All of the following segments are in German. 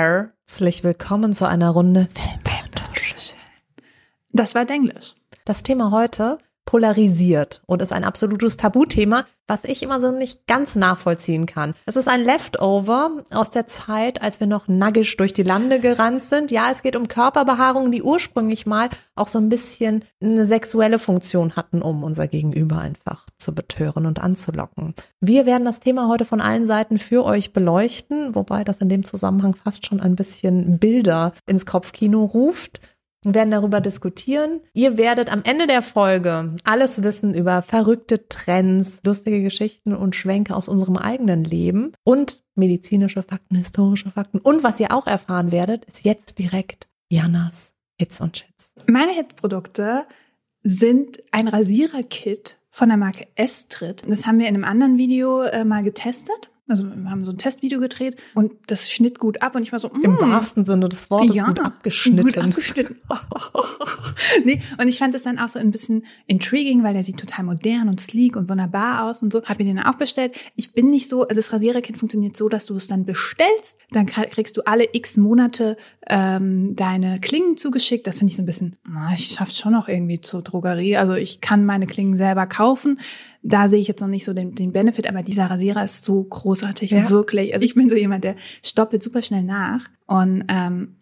Herzlich willkommen zu einer Runde Film, Das war Denglisch. Das Thema heute polarisiert und ist ein absolutes Tabuthema, was ich immer so nicht ganz nachvollziehen kann. Es ist ein Leftover aus der Zeit, als wir noch naggisch durch die Lande gerannt sind. Ja, es geht um Körperbehaarungen, die ursprünglich mal auch so ein bisschen eine sexuelle Funktion hatten, um unser Gegenüber einfach zu betören und anzulocken. Wir werden das Thema heute von allen Seiten für euch beleuchten, wobei das in dem Zusammenhang fast schon ein bisschen Bilder ins Kopfkino ruft. Wir werden darüber diskutieren. Ihr werdet am Ende der Folge alles wissen über verrückte Trends, lustige Geschichten und Schwenke aus unserem eigenen Leben und medizinische Fakten, historische Fakten. Und was ihr auch erfahren werdet, ist jetzt direkt Janas Hits und Chits. Meine Hitprodukte sind ein Rasierer-Kit von der Marke Estrid. Das haben wir in einem anderen Video äh, mal getestet. Also wir haben so ein Testvideo gedreht und das schnitt gut ab und ich war so, mm, Im wahrsten Sinne des Wortes ja, gut abgeschnitten. Gut abgeschnitten. nee, und ich fand das dann auch so ein bisschen intriguing, weil der sieht total modern und sleek und wunderbar aus und so. Habe ich den auch bestellt. Ich bin nicht so, also das Rasiererkit funktioniert so, dass du es dann bestellst, dann kriegst du alle x Monate ähm, deine Klingen zugeschickt. Das finde ich so ein bisschen, na, ich schaffe schon noch irgendwie zur Drogerie. Also ich kann meine Klingen selber kaufen da sehe ich jetzt noch nicht so den, den Benefit, aber dieser Rasierer ist so großartig, ja. wirklich. Also ich bin so jemand, der stoppelt super schnell nach und ähm,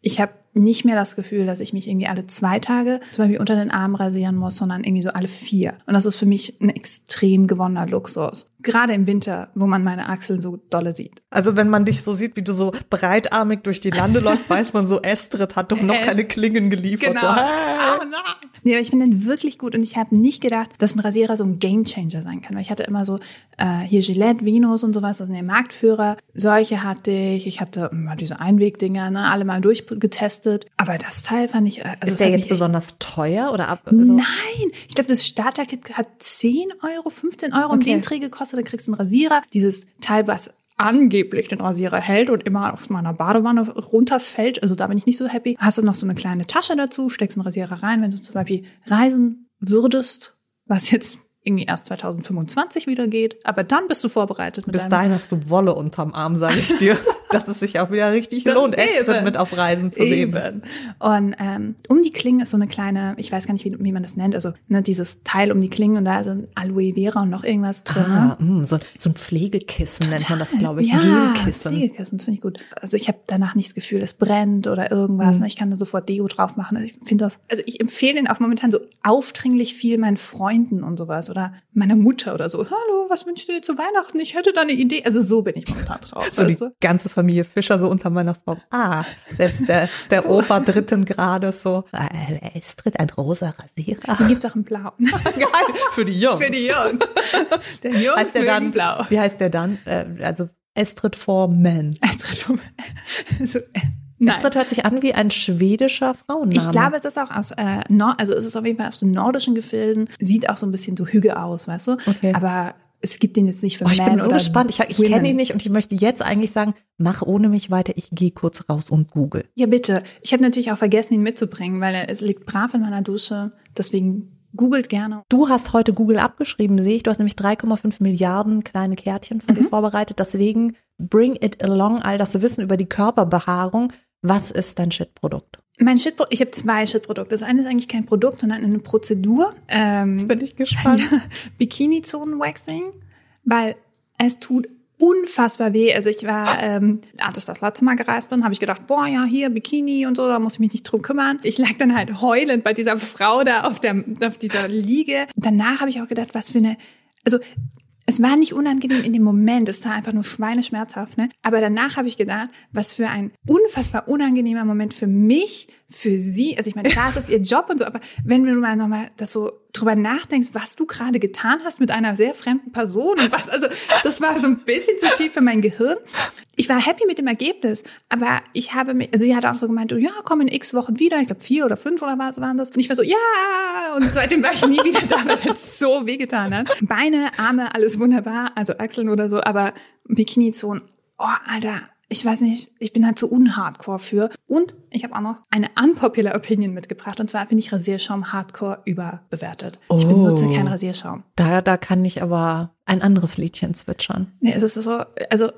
ich habe nicht mehr das Gefühl, dass ich mich irgendwie alle zwei Tage zum Beispiel unter den Arm rasieren muss, sondern irgendwie so alle vier. Und das ist für mich ein extrem gewonnener Luxus. Gerade im Winter, wo man meine Achseln so dolle sieht. Also wenn man dich so sieht, wie du so breitarmig durch die Lande läufst, weiß man so, Estrid hat doch noch keine Klingen geliefert. Genau. So, oh, no. Nee, aber ich finde den wirklich gut und ich habe nicht gedacht, dass ein Rasierer so ein Gamechanger sein kann. Weil ich hatte immer so äh, hier Gillette, Venus und sowas, das sind der Marktführer. Solche hatte ich. Ich hatte immer diese Einwegdinger, ne, alle mal durchgetestet. Aber das Teil fand ich. Äh, Also ist der jetzt besonders teuer oder ab? Also Nein, ich glaube, das Starterkit hat 10 Euro, 15 Euro okay. und den Dreh gekostet. Dann kriegst du einen Rasierer. Dieses Teil, was angeblich den Rasierer hält und immer auf meiner Badewanne runterfällt. Also da bin ich nicht so happy. Hast du noch so eine kleine Tasche dazu, steckst einen Rasierer rein, wenn du zum Beispiel reisen würdest, was jetzt irgendwie erst 2025 wieder geht. Aber dann bist du vorbereitet. Bis dahin hast du Wolle unterm Arm, sage ich dir. dass es sich auch wieder richtig lohnt, Estrid mit auf Reisen zu eben. nehmen. Und ähm, um die Klingen ist so eine kleine, ich weiß gar nicht, wie, wie man das nennt, also ne, dieses Teil um die Klingen und da ist ein Aloe Vera und noch irgendwas drin. Ah, mh, mm, so, so ein Pflegekissen Total. nennt man das, glaube ich. Ja, Gelkissen. Pflegekissen, finde ich gut. Also ich habe danach nicht das Gefühl, es brennt oder irgendwas. Mhm. Ne? Ich kann da sofort Deo drauf machen. Ich finde das, also ich empfehle den auch momentan so aufdringlich viel meinen Freunden und sowas oder meiner Mutter oder so. Hallo, was wünschst du dir zu Weihnachten? Ich hätte da eine Idee. Also so bin ich momentan drauf. So die ganze Familie Familie Fischer so unter Weihnachtsbaum. Ah, selbst der, der Opa dritten Grades so. Äh, es tritt ein rosa Rasierer. Den gibt auch einen blauen. Geil, für die Jungs. Für die Jungs. Der Jungs heißt der dann, blau. Wie heißt der dann? Äh, also Estrid for Men. Estrid for Men. so, Nein. Estrid hört sich an wie ein schwedischer Frauenname. Ich glaube, es ist auch aus, äh, Nord also es ist auf jeden Fall aus den nordischen Gefilden. Sieht auch so ein bisschen so Hüge aus, weißt du? Okay. Aber es gibt ihn jetzt nicht für oh, Ich bin so gespannt. Ich, ich kenne ihn nicht und ich möchte jetzt eigentlich sagen, mach ohne mich weiter. Ich gehe kurz raus und google. Ja, bitte. Ich habe natürlich auch vergessen, ihn mitzubringen, weil er es liegt brav in meiner Dusche. Deswegen googelt gerne. Du hast heute Google abgeschrieben, sehe ich. Du hast nämlich 3,5 Milliarden kleine Kärtchen von mhm. dir vorbereitet. Deswegen bring it along, all das Wissen über die Körperbehaarung. Was ist dein Shit-Produkt? Mein Shitprodukt, ich habe zwei Shitprodukte. Das eine ist eigentlich kein Produkt, sondern eine Prozedur. Ähm, bin ich gespannt. Bikini-Zonen-Waxing, weil es tut unfassbar weh. Also ich war, ähm, als ich das letzte Mal gereist bin, habe ich gedacht, boah, ja, hier Bikini und so, da muss ich mich nicht drum kümmern. Ich lag dann halt heulend bei dieser Frau da auf der auf dieser Liege. Danach habe ich auch gedacht, was für eine also es war nicht unangenehm in dem Moment, es war einfach nur schweineschmerzhaft, ne? Aber danach habe ich gedacht, was für ein unfassbar unangenehmer Moment für mich, für sie. Also ich meine, klar ist das ihr Job und so, aber wenn du mal nochmal das so drüber nachdenkst, was du gerade getan hast mit einer sehr fremden Person und was, also das war so ein bisschen zu viel für mein Gehirn. Ich war happy mit dem Ergebnis, aber ich habe mich, also sie hat auch so gemeint, ja, komm in x Wochen wieder, ich glaube vier oder fünf oder was waren das. Und ich war so, ja, und seitdem war ich nie wieder da, weil es so wehgetan hat. Beine, Arme, alles wunderbar, also Achseln oder so, aber Bikini-Zonen, oh, Alter, ich weiß nicht, ich bin halt so unhardcore für. Und ich habe auch noch eine unpopular Opinion mitgebracht. Und zwar finde ich Rasierschaum hardcore überbewertet. Oh. Ich benutze keinen Rasierschaum. Da, da kann ich aber ein anderes Liedchen zwitschern. Nee, es ist so, also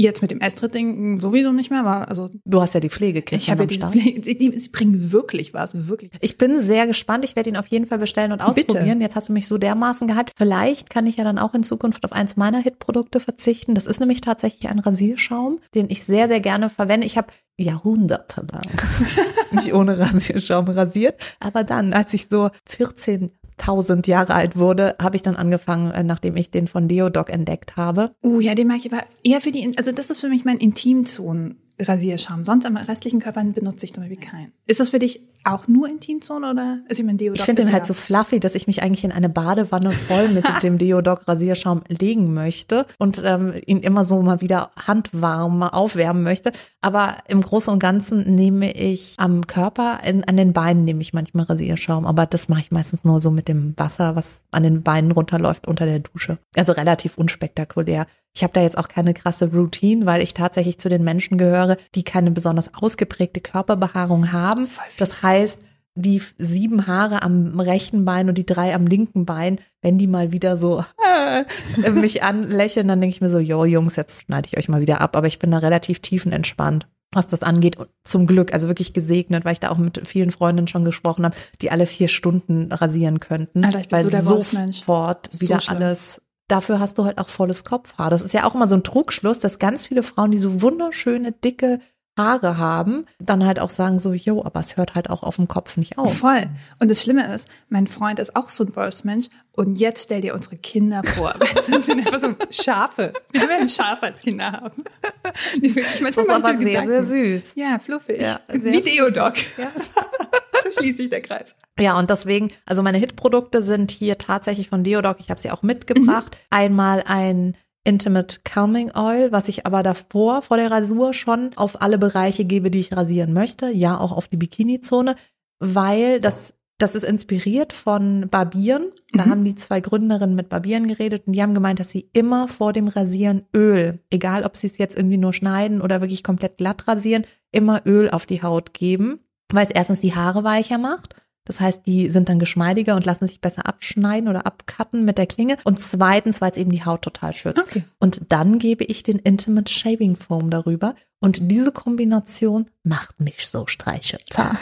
Jetzt mit dem Estritt-Ding sowieso nicht mehr, aber also Du hast ja die Pflegekiste. ich habe ja diese. Pflege, sie, die, sie bringen wirklich was, wirklich. Ich bin sehr gespannt. Ich werde ihn auf jeden Fall bestellen und ausprobieren. Jetzt hast du mich so dermaßen gehypt. Vielleicht kann ich ja dann auch in Zukunft auf eins meiner Hitprodukte verzichten. Das ist nämlich tatsächlich ein Rasierschaum, den ich sehr, sehr gerne verwende. Ich habe jahrhundertelang mich ohne Rasierschaum rasiert. Aber dann, als ich so 14.000 Jahre alt wurde, habe ich dann angefangen, äh, nachdem ich den von Deodoc entdeckt habe. Uh, ja, den mag ich aber eher für die, also das ist für mich mein Intimzonen. Rasierschaum. Sonst am restlichen Körper benutze ich zum Beispiel keinen. Ist das für dich auch nur Intimzone oder? Also ich meine, Deodoc Ich finde ist den halt so fluffy, dass ich mich eigentlich in eine Badewanne voll mit dem Deodoc Rasierschaum legen möchte und ähm, ihn immer so mal wieder handwarm aufwärmen möchte. Aber im Großen und Ganzen nehme ich am Körper, in, an den Beinen nehme ich manchmal Rasierschaum, aber das mache ich meistens nur so mit dem Wasser, was an den Beinen runterläuft unter der Dusche. Also relativ unspektakulär. Ich habe da jetzt auch keine krasse Routine, weil ich tatsächlich zu den Menschen gehöre, die keine besonders ausgeprägte Körperbehaarung haben. Das heißt, die sieben Haare am rechten Bein und die drei am linken Bein, wenn die mal wieder so äh, mich anlächeln, dann denke ich mir so, jo Jungs, jetzt schneide ich euch mal wieder ab. Aber ich bin da relativ tiefenentspannt, was das angeht. Und zum Glück, also wirklich gesegnet, weil ich da auch mit vielen Freundinnen schon gesprochen habe, die alle vier Stunden rasieren könnten. Alter, ich bin weil so der sofort So wieder schlimm. alles Dafür hast du halt auch volles Kopfhaar. Das ist ja auch immer so ein Trugschluss, dass ganz viele Frauen, die so wunderschöne, dicke Haare haben, dann halt auch sagen so, jo, aber es hört halt auch auf dem Kopf nicht auf. Voll. Und das Schlimme ist, mein Freund ist auch so ein Wolfsmensch. Und jetzt stell dir unsere Kinder vor. Weißt du, das sind einfach so Schafe. Wir werden Schafe als Kinder haben. Die wirklich manchmal Das ist ich aber sehr, sehr Gedanken. süß. Ja, fluffig. Ja, sehr Wie Deodoc. Ja. so schließt sich der Kreis. Ja, und deswegen, also meine Hitprodukte sind hier tatsächlich von Deodoc. Ich habe sie auch mitgebracht. Einmal ein Intimate Calming Oil, was ich aber davor, vor der Rasur schon auf alle Bereiche gebe, die ich rasieren möchte. Ja, auch auf die Bikini-Zone, weil das, das ist inspiriert von Barbieren. Da Mhm. haben die zwei Gründerinnen mit Barbieren geredet und die haben gemeint, dass sie immer vor dem Rasieren Öl, egal ob sie es jetzt irgendwie nur schneiden oder wirklich komplett glatt rasieren, immer Öl auf die Haut geben, weil es erstens die Haare weicher macht. Das heißt, die sind dann geschmeidiger und lassen sich besser abschneiden oder abcutten mit der Klinge. Und zweitens, weil es eben die Haut total schützt. Okay. Und dann gebe ich den Intimate Shaving Foam darüber. Und diese Kombination macht mich so streichelzart.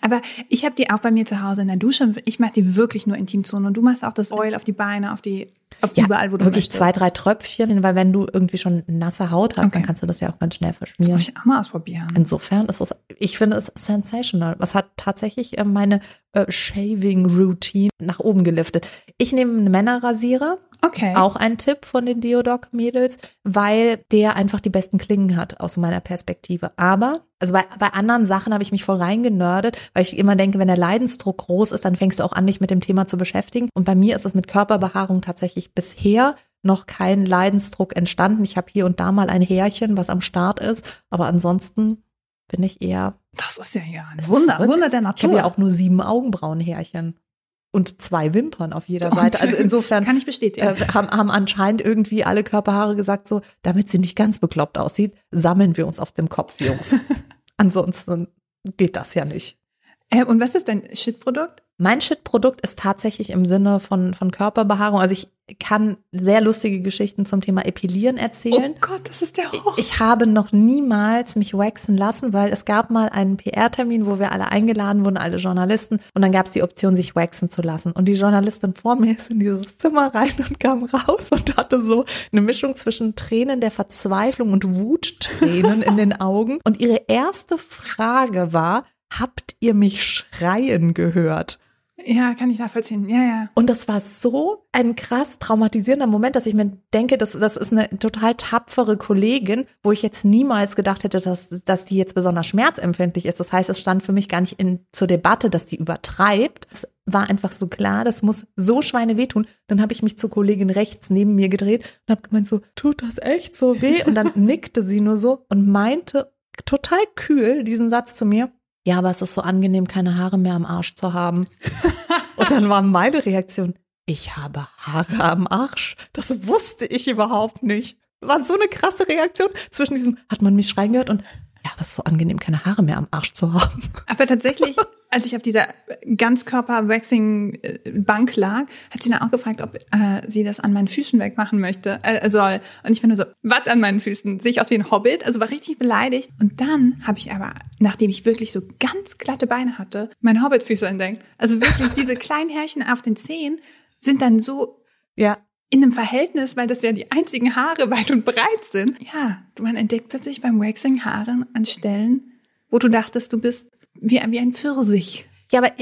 Aber ich habe die auch bei mir zu Hause in der Dusche. Ich mache die wirklich nur Intimzone. Und du machst auch das Oil auf die Beine, auf die, auf Ja, überall, wo du wirklich möchtest. zwei, drei Tröpfchen, weil wenn du irgendwie schon nasse Haut hast, Okay. dann kannst du das ja auch ganz schnell Das verschmieren. muss ich auch mal ausprobieren. Insofern ist es, ich finde es sensational. Was hat tatsächlich äh, meine äh, Shaving Routine nach oben geliftet. Ich nehme einen Männerrasierer, Okay. auch ein Tipp von den Deodoc Mädels, weil der einfach die besten Klingen hat aus meiner Perspektive. Aber also bei, bei anderen Sachen habe ich mich voll reingenördet, weil ich immer denke, wenn der Leidensdruck groß ist, dann fängst du auch an, dich mit dem Thema zu beschäftigen. Und bei mir ist es mit Körperbehaarung tatsächlich bisher noch kein Leidensdruck entstanden. Ich habe hier und da mal ein Härchen, was am Start ist, aber ansonsten bin ich eher Das ist ja ja ein Wunder. Wunder der ich Natur. habe ja auch nur sieben Augenbrauenhärchen und zwei Wimpern auf jeder Und- Seite. Also insofern Kann ich bestätigen. äh, haben, haben anscheinend irgendwie alle Körperhaare gesagt, so, damit sie nicht ganz bekloppt aussieht, sammeln wir uns auf dem Kopf, Jungs. Ansonsten geht das ja nicht. Äh, und was ist dein Shit-Produkt? Mein Shit-Produkt ist tatsächlich im Sinne von, von Körperbehaarung. Also ich kann sehr lustige Geschichten zum Thema Epilieren erzählen. Oh Gott, das ist der Horror. Ich habe noch niemals mich waxen lassen, weil es gab mal einen PR-Termin, wo wir alle eingeladen wurden, alle Journalisten, und dann gab es die Option, sich waxen zu lassen. Und die Journalistin vor mir ist in dieses Zimmer rein und kam raus und hatte so eine Mischung zwischen Tränen der Verzweiflung und Wuttränen in den Augen. Und ihre erste Frage war, habt ihr mich schreien gehört? Ja, kann ich nachvollziehen. Ja, ja. Und das war so ein krass traumatisierender Moment, dass ich mir denke, das, das ist eine total tapfere Kollegin, wo ich jetzt niemals gedacht hätte, dass, dass die jetzt besonders schmerzempfindlich ist. Das heißt, es stand für mich gar nicht in, zur Debatte, dass die übertreibt. Es war einfach so klar, das muss so Schweine wehtun. Dann habe ich mich zur Kollegin rechts neben mir gedreht und habe gemeint, so, tut das echt so weh? Und dann nickte sie nur so und meinte total kühl diesen Satz zu mir. Ja, aber es ist so angenehm, keine Haare mehr am Arsch zu haben. Und dann war meine Reaktion, ich habe Haare am Arsch. Das wusste ich überhaupt nicht. War so eine krasse Reaktion zwischen diesem, hat man mich schreien gehört und ja, aber es ist so angenehm, keine Haare mehr am Arsch zu haben. Aber tatsächlich, als ich auf dieser Ganzkörper-Waxing-Bank lag, hat sie dann auch gefragt, ob äh, sie das an meinen Füßen wegmachen möchte, äh, soll. Und ich finde so, was an meinen Füßen? Sehe ich aus wie ein Hobbit? Also war richtig beleidigt. Und dann habe ich aber, nachdem ich wirklich so ganz glatte Beine hatte, meine Hobbit-Füße entdeckt. Also wirklich diese kleinen Härchen auf den Zehen sind dann so Ja. In einem Verhältnis, weil das ja die einzigen Haare weit und breit sind. Ja, man entdeckt plötzlich beim Waxing Haare an Stellen, wo du dachtest, du bist wie, wie ein Pfirsich. Ja, aber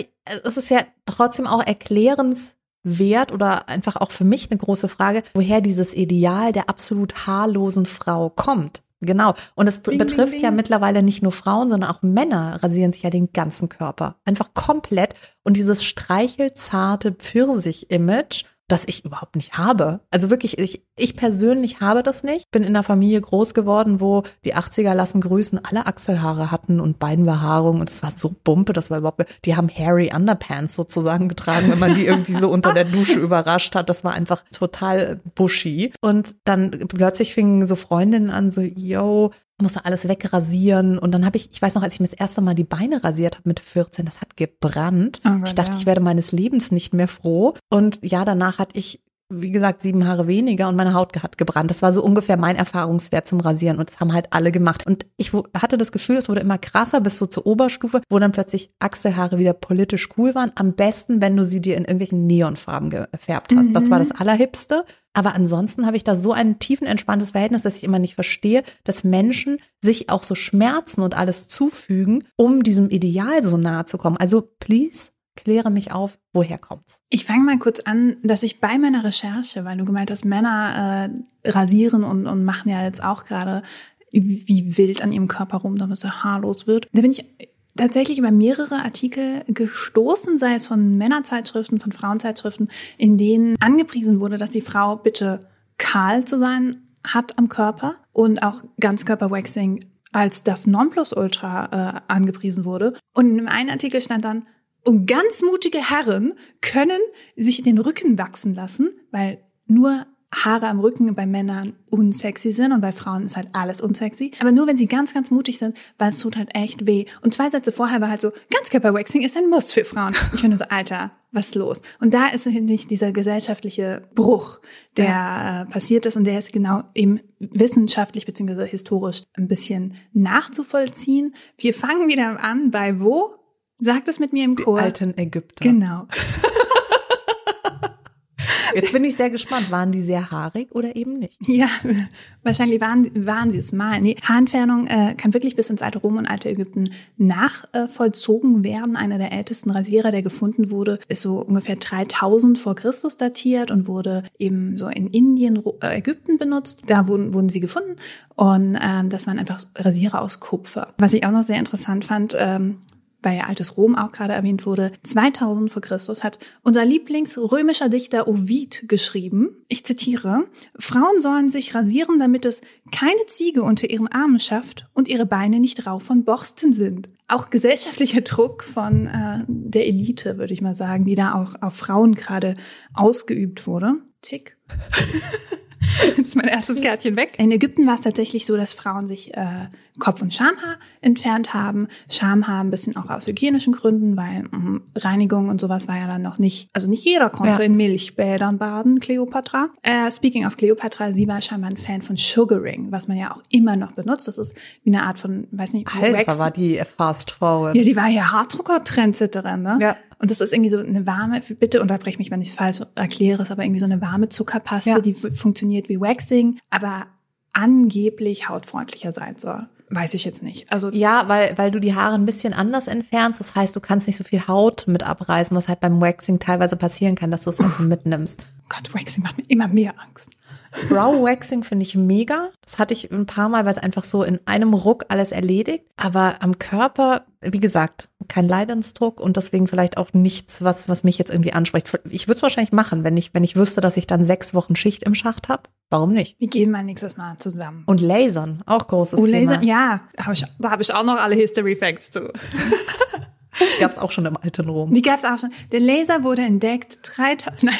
es ist ja trotzdem auch erklärenswert oder einfach auch für mich eine große Frage, woher dieses Ideal der absolut haarlosen Frau kommt. Genau. Und es Bing, betrifft bing, ja bing. mittlerweile nicht nur Frauen, sondern auch Männer rasieren sich ja den ganzen Körper. Einfach komplett. Und dieses streichelzarte Pfirsich-Image, das ich überhaupt nicht habe. Also wirklich, ich, ich persönlich habe das nicht. Bin in einer Familie groß geworden, wo die 80er lassen grüßen, alle Achselhaare hatten und Beinbehaarung und es war so bumpe, das war überhaupt, die haben hairy Underpants sozusagen getragen, wenn man die irgendwie so unter der Dusche überrascht hat. Das war einfach total bushy. Und dann plötzlich fingen so Freundinnen an, so, yo, musste alles wegrasieren. Und dann habe ich, ich weiß noch, als ich mir das erste Mal die Beine rasiert habe mit 14, das hat gebrannt. Oh Gott, ich dachte, ja. ich werde meines Lebens nicht mehr froh. Und ja, danach hatte ich, wie gesagt, sieben Haare weniger und meine Haut hat gebrannt. Das war so ungefähr mein Erfahrungswert zum Rasieren. Und das haben halt alle gemacht. Und ich hatte das Gefühl, es wurde immer krasser bis so zur Oberstufe, wo dann plötzlich Achselhaare wieder politisch cool waren. Am besten, wenn du sie dir in irgendwelchen Neonfarben gefärbt hast. Das war das Allerhipste. Aber ansonsten habe ich da so ein tiefen entspanntes Verhältnis, dass ich immer nicht verstehe, dass Menschen sich auch so Schmerzen und alles zufügen, um diesem Ideal so nahe zu kommen. Also please, kläre mich auf, woher kommt's? Ich fange mal kurz an, dass ich bei meiner Recherche, weil du gemeint hast, Männer äh, rasieren und, und machen ja jetzt auch gerade wie wild an ihrem Körper rum, damit er haarlos wird. Da bin ich tatsächlich über mehrere Artikel gestoßen, sei es von Männerzeitschriften, von Frauenzeitschriften, in denen angepriesen wurde, dass die Frau bitte kahl zu sein hat am Körper und auch Ganzkörperwaxing als das Nonplusultra äh, angepriesen wurde. Und in einem Artikel stand dann, und ganz mutige Herren können sich den Rücken wachsen lassen, weil nur Haare am Rücken bei Männern unsexy sind und bei Frauen ist halt alles unsexy. Aber nur wenn sie ganz, ganz mutig sind, weil es tut halt echt weh. Und zwei Sätze vorher war halt so, Ganzkörperwaxing ist ein Muss für Frauen. Ich finde so, Alter, was ist los? Und da ist, finde ich, dieser gesellschaftliche Bruch, der äh, passiert ist und der ist genau eben wissenschaftlich beziehungsweise historisch ein bisschen nachzuvollziehen. Wir fangen wieder an bei wo? Sagt es mit mir im Chor. Alten Ägypter. Genau. Jetzt bin ich sehr gespannt. Waren die sehr haarig oder eben nicht? Ja, wahrscheinlich waren, waren sie es mal. Nee, Haarentfernung äh, kann wirklich bis ins alte Rom und alte Ägypten nachvollzogen werden. Einer der ältesten Rasierer, der gefunden wurde, ist so ungefähr 3000 vor Christus datiert und wurde eben so in Indien, äh, Ägypten benutzt. Da wurden, wurden sie gefunden und ähm, das waren einfach Rasierer aus Kupfer. Was ich auch noch sehr interessant fand, ähm, weil ja altes Rom auch gerade erwähnt wurde, 2000 vor Christus hat unser Lieblingsrömischer Dichter Ovid geschrieben, ich zitiere, Frauen sollen sich rasieren, damit es keine Ziege unter ihren Armen schafft und ihre Beine nicht rau von Borsten sind. Auch gesellschaftlicher Druck von äh, der Elite, würde ich mal sagen, die da auch auf Frauen gerade ausgeübt wurde. Tick. Jetzt ist mein erstes Kärtchen weg. In Ägypten war es tatsächlich so, dass Frauen sich äh, Kopf- und Schamhaar entfernt haben. Schamhaar ein bisschen auch aus hygienischen Gründen, weil mh, Reinigung und sowas war ja dann noch nicht, also nicht jeder konnte Ja. in Milchbädern baden, Cleopatra. Äh, speaking of Cleopatra, sie war scheinbar ein Fan von Sugaring, was man ja auch immer noch benutzt. Das ist wie eine Art von, weiß nicht, Alter, Wax- war die fast forward. ja, die war ja Haardrucker-Trendsetterin, ne? Ja. Und das ist irgendwie so eine warme, bitte unterbrech mich, wenn ich es falsch erkläre, ist aber irgendwie so eine warme Zuckerpaste, Ja. die funktioniert wie Waxing, aber angeblich hautfreundlicher sein soll. Weiß ich jetzt nicht. Also Ja, weil, weil du die Haare ein bisschen anders entfernst. Das heißt, du kannst nicht so viel Haut mit abreißen, was halt beim Waxing teilweise passieren kann, dass du es halt so mitnimmst. Gott, Waxing macht mir immer mehr Angst. Brow Waxing finde ich mega. Das hatte ich ein paar Mal, weil es einfach so in einem Ruck alles erledigt. Aber am Körper, wie gesagt, kein Leidensdruck und deswegen vielleicht auch nichts, was, was mich jetzt irgendwie anspricht. Ich würde es wahrscheinlich machen, wenn ich, wenn ich wüsste, dass ich dann sechs Wochen Schicht im Schacht habe. Warum nicht? Wir gehen mal nächstes Mal zusammen. Und Lasern, auch großes Oh, Thema. Laser, ja, da habe ich, da hab ich auch noch alle History Facts zu. Gab es auch schon im alten Rom. Die gab's auch schon. Der Laser wurde entdeckt 3000, nein,